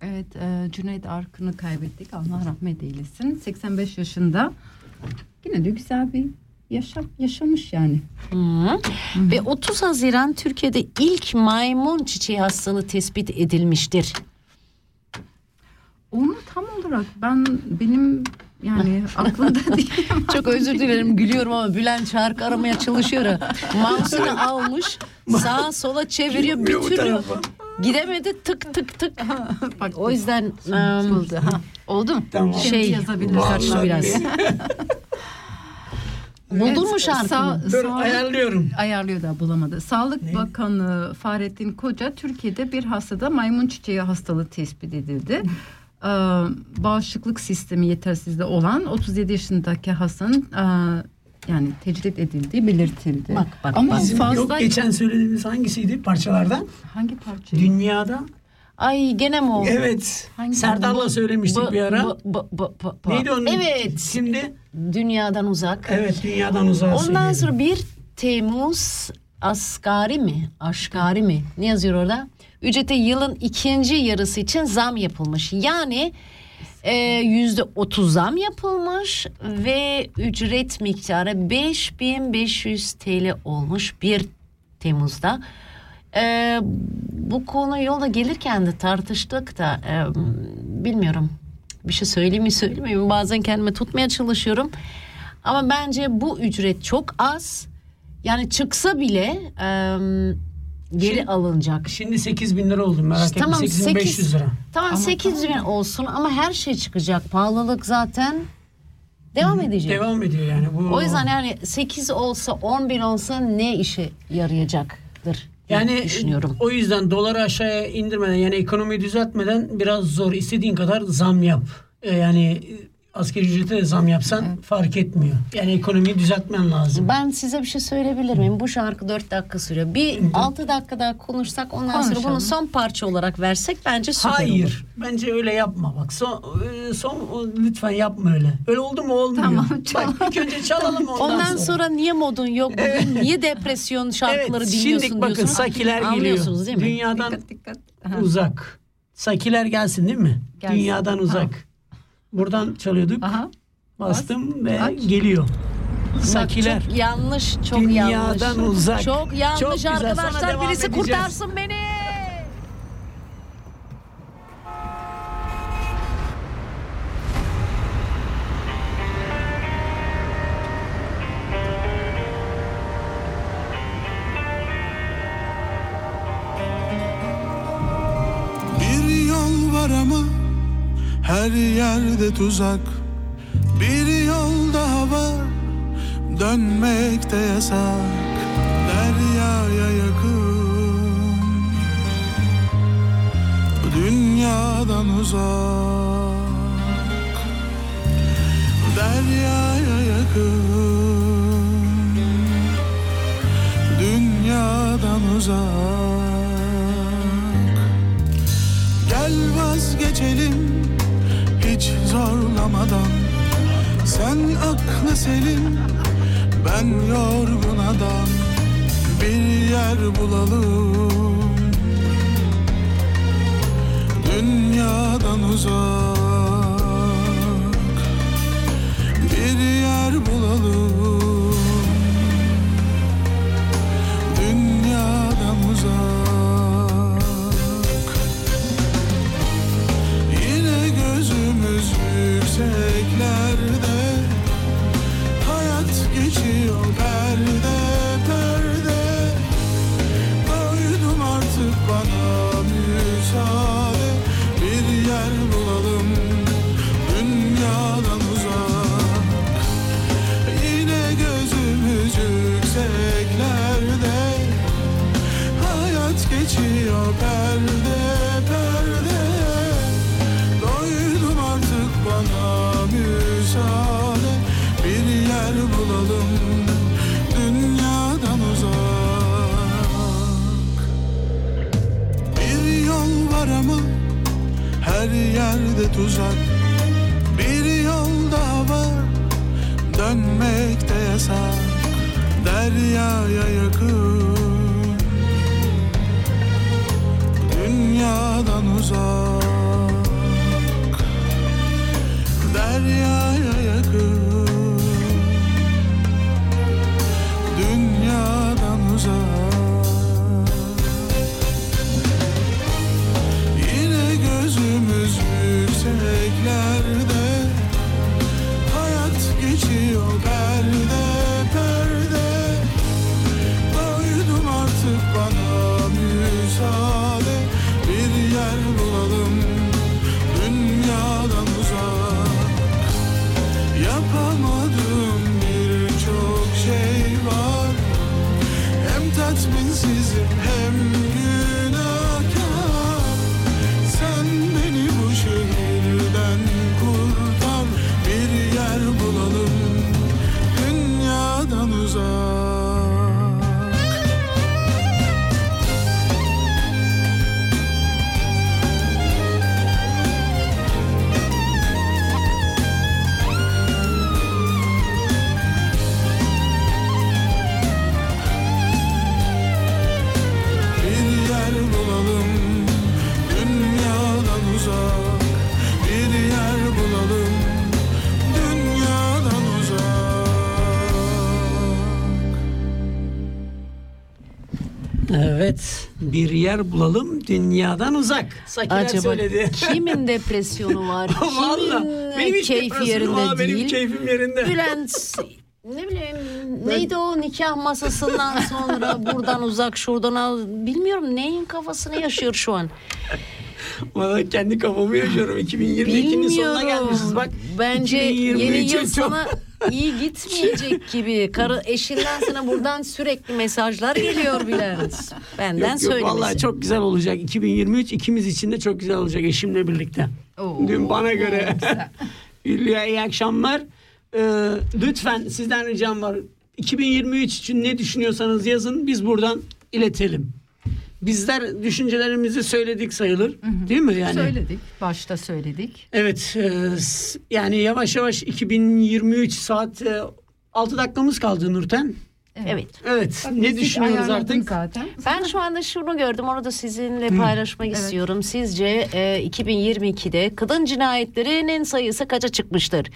evet e, Cüneyt Arkın'ı kaybettik. Allah rahmet eylesin. 85 yaşında. Yine de güzel bir yaşam yaşamış yani. Hı. Ve 30 Haziran Türkiye'de ilk maymun çiçeği hastalığı tespit edilmiştir. Onu tam olarak ben benim yani aklımda değil. Çok özür dilerim gülüyorum ama Bülent şarkı aramaya çalışıyor. Mouse'unu almış sağa sola çeviriyor bir Gitmiyor türlü gidemedi tık tık tık. Bak O yüzden ım, buldu. Ha, oldu mu? Tamam. Şey, Vallahi biraz. Buldun mu şarkını? Sağ, Dur sağlık- ayarlıyorum. ayarlıyor da bulamadı. Sağlık Bakanı Fahrettin Koca Türkiye'de bir hastada maymun çiçeği hastalığı tespit edildi. Ee, bağışıklık sistemi yetersizliği olan 37 yaşındaki hastanın e, yani tecrit edildiği belirtildi. Bak, bak, Ama bak. Bizim fazla yok geçen söylediğimiz hangisiydi parçalardan? hangi parça? Dünyada. Ay gene mi o? Evet. Hangi- Serdar'la söylemiştik Bu- bir ara. bu- bu- bu- bu- bu. Neydi onun? Evet. Şimdi Dünyadan uzak. evet dünyadan uzağa Ondan sonra 1 Temmuz asgari mi? Aşgari mi? Ne yazıyor orada? Ücrete yılın ikinci yarısı için zam yapılmış. Yani e, yüzde otuz zam yapılmış ve ücret miktarı 5500 TL olmuş 1 Temmuz'da. E, bu konu yolda gelirken de tartıştık da e, bilmiyorum bir şey söyleyeyim mi söylemeyeyim mi bazen kendime tutmaya çalışıyorum. Ama bence bu ücret çok az. Yani çıksa bile e, geri Şimdi- alınacak. Şimdi 8 bin lira oldu merak etme Tamam, 8500 sekiz- lira. Tamam 8 bin olsun ama her şey çıkacak. Pahalılık zaten devam edecek. Devam ediyor yani. Bu, O yüzden yani 8 olsa 10 bin olsa ne işe yarayacaktır yani düşünüyorum. o yüzden doları aşağıya indirmeden yani ekonomiyi düzeltmeden biraz zor. İstediğin kadar zam yap. Ee, yani asgari ücrete de zam yapsan fark etmiyor. Yani ekonomiyi düzeltmen lazım. Ben size bir şey söyleyebilir miyim? Bu şarkı 4 dakika sürüyor. Bir 6 dakika daha konuşsak ondan sonra Konuşalım. bunu son parça olarak versek bence süper olur. Hayır. Bence öyle yapma. Bak son, e, son lütfen yapma öyle. Öyle oldu mu olmuyor. Tamam, Bak ilk önce çalalım ondan, Ondan sonra niye modun yok bugün? Niye depresyon şarkıları Evet, dinliyorsun şimdi bakın diyorsunuz? Sakiler geliyor. Anlıyorsunuz değil mi? Dünyadan Dikkat dikkat. Uzak. Sakiler gelsin değil mi? Gelsin. Dünyadan uzak. Buradan çalıyorduk. Aha. Bastım ve Aç. geliyor. Sakiler. Çok yanlış, çok Dünyadan yanlış. uzak. Çok yanlış Çok güzel, sana arkadaşlar. devam Birisi edeceğiz. kurtarsın beni. Her yerde tuzak Bir yol daha var. Dönmek de yasak Deryaya yakın. Dünyadan uzak Deryaya yakın. Dünyadan uzak. Gel vazgeçelim hiç zorlamadan. Sen aklı selim ben yorgun adam. Bir yer bulalım. Dünyadan uzak. Bir yer bulalım. Dünyadan uzak gözümüz yükseklerde Hayat geçiyor perde tuzak. Bir yol daha var. Dönmek de yasak. Deryaya yakın. Dünyadan uzak. Deryaya yakın. Dünyadan uzak yer bulalım dünyadan uzak. Sakiler Acaba söyledi. kimin depresyonu var? Valla kimin benim hiç keyfi yerinde var, benim değil? keyfim yerinde. Bülent ne bileyim neydi o nikah masasından sonra buradan uzak şuradan al bilmiyorum neyin kafasını yaşıyor şu an. Valla kendi kafamı yaşıyorum. 2022'nin sonuna gelmişiz bak. Bence yeni 2023'e yıl çok- sana iyi gitmeyecek gibi. Karı eşinden sana buradan sürekli mesajlar geliyor Bülent. Benden Yok vallahi çok güzel olacak. 2023 ikimiz için de çok güzel olacak eşimle birlikte. Oo, Dün bana göre. Hülya iyi akşamlar. Ee, lütfen sizden ricam var. 2023 için ne düşünüyorsanız yazın biz buradan iletelim. Bizler düşüncelerimizi söyledik sayılır. Değil mi yani? Söyledik. Başta söyledik. Evet. e, yani yavaş yavaş 2023 saat e, 6 dakikamız kaldı Nurten. Evet. Evet. Bak, ne düşünüyoruz artık? zaten. Ben şu anda şunu gördüm onu da sizinle paylaşmak istiyorum. Sizce e, 2022'de kadın cinayetlerinin sayısı kaça çıkmıştır?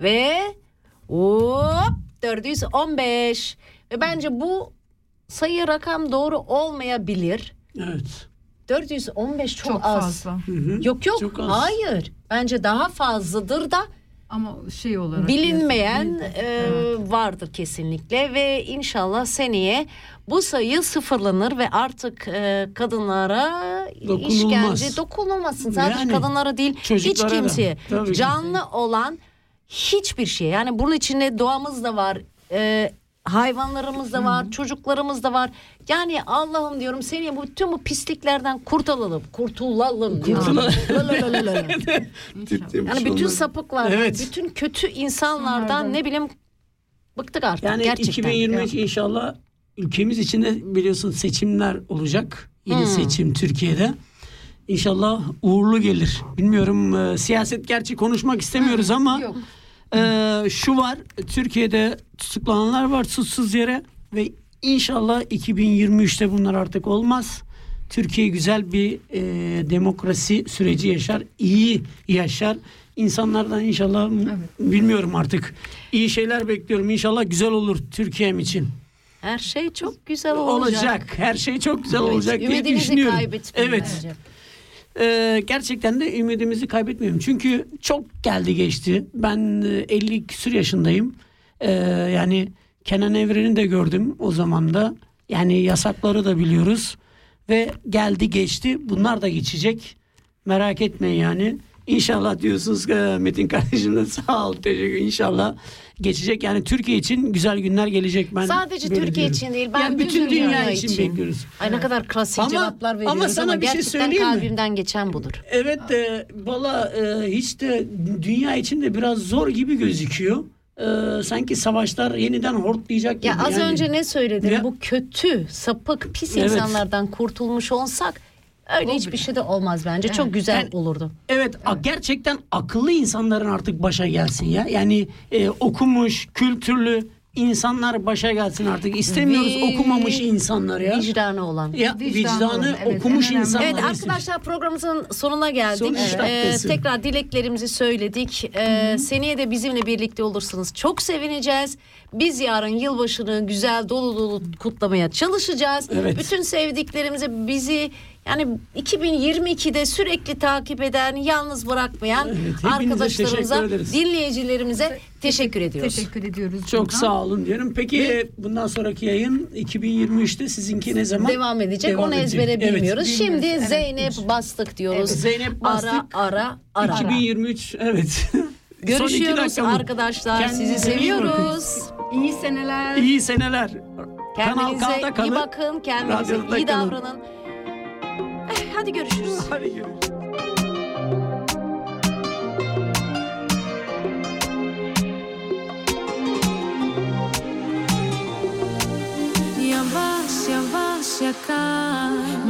Ve hop 415. Ve bence bu sayı rakam doğru olmayabilir. Evet. 415 çok, Çok az. fazla. Hı hı. Yok yok Çok az. hayır. Bence daha fazladır da Ama şey olarak bilinmeyen yazıldı. e, Evet. vardır kesinlikle ve inşallah seneye bu sayı sıfırlanır ve artık e, kadınlara Dokunulmaz. işkence dokunulmasın. Sadece Yani kadınlara değil hiç da. kimseye. Canlı olan hiçbir şey yani bunun içinde doğamız da var. E, hayvanlarımız da var, çocuklarımız da var. Yani Allah'ım diyorum seni bu tüm bu pisliklerden kurtulalım, kurtulalım. diyorum. Lalalala. yani bütün sapıklardan, Evet. bütün kötü insanlardan ne bileyim bıktık artık Yani gerçekten. 2023 inşallah ülkemiz içinde biliyorsun seçimler olacak. Yeni Hmm. seçim Türkiye'de. İnşallah uğurlu gelir. Bilmiyorum e, siyaset gerçi konuşmak istemiyoruz ama Yok. E, şu var Türkiye'de tutuklananlar var suçsuz yere ve inşallah 2023'te bunlar artık olmaz. Türkiye güzel bir e, demokrasi süreci yaşar, iyi yaşar. İnsanlardan inşallah bilmiyorum artık iyi şeyler bekliyorum. İnşallah güzel olur Türkiye'm için. Her şey çok güzel olacak. Olacak. Her şey çok güzel Evet, olacak diye Ümidinizi düşünüyorum. Evet. bence. Ee, gerçekten de ümidimizi kaybetmiyorum. Çünkü çok geldi geçti. Ben e, 50 küsür yaşındayım. Ee, yani Kenan Evren'i de gördüm o zaman da. Yani yasakları da biliyoruz. Ve geldi geçti. Bunlar da geçecek. Merak etmeyin yani. İnşallah diyorsunuz ki Metin kardeşim de sağ ol teşekkür inşallah geçecek. Yani Türkiye için güzel günler gelecek. Ben Sadece Türkiye diyorum. için değil, ben Yani bütün dünya, dünya için, için. bekliyoruz. Ay ne kadar klasik Ama- cevaplar ama veriyoruz ama, sana bir şey söyleyeyim mi? kalbimden geçen budur. Evet de valla e, hiç de dünya için de biraz zor gibi gözüküyor. E, sanki savaşlar yeniden hortlayacak gibi. Ya az yani. önce ne söyledim? Ya- Bu kötü, sapık, pis Evet. insanlardan kurtulmuş olsak öyle hiçbir şey de olmaz bence. Çok güzel Yani- olurdu. Evet, a- gerçekten akıllı insanların artık başa gelsin ya. Yani e, okumuş, kültürlü insanlar başa gelsin artık. İstemiyoruz Vi- okumamış insanlar ya. Vicdanı olan. Ya Vicdanı vicdanı evet, okumuş önemli insanlar. Evet arkadaşlar programımızın sonuna geldik. Son Ee, tekrar dileklerimizi söyledik. Ee, seneye de bizimle birlikte olursanız çok sevineceğiz. Biz yarın yılbaşını güzel dolu dolu kutlamaya çalışacağız. Evet. Bütün sevdiklerimizi bizi yani 2022'de sürekli takip eden, yalnız bırakmayan Evet, arkadaşlarımıza, teşekkür dinleyicilerimize teşekkür ediyoruz. Teşekkür ediyoruz. Çok buradan. sağ olun diyorum. Peki e, bundan sonraki yayın 2023'te sizinki ne zaman? Devam edecek. Devam Onu edecek. ezbere Evet. bilmiyoruz. Şimdi Bilmiyoruz, evet. Zeynep bastık diyoruz. Evet, Zeynep bastık. Ara ara ara. 2023 evet. Görüşüyoruz arkadaşlar. Kendinize Sizi iyi bakın. seviyoruz. İyi seneler. İyi seneler. Kendinize Kanal K'da iyi kalın. bakın. Kendinize Radyoda iyi kalın. davranın. Hadi görüşürüz. Hadi görüşürüz. Yavaş yavaş yakar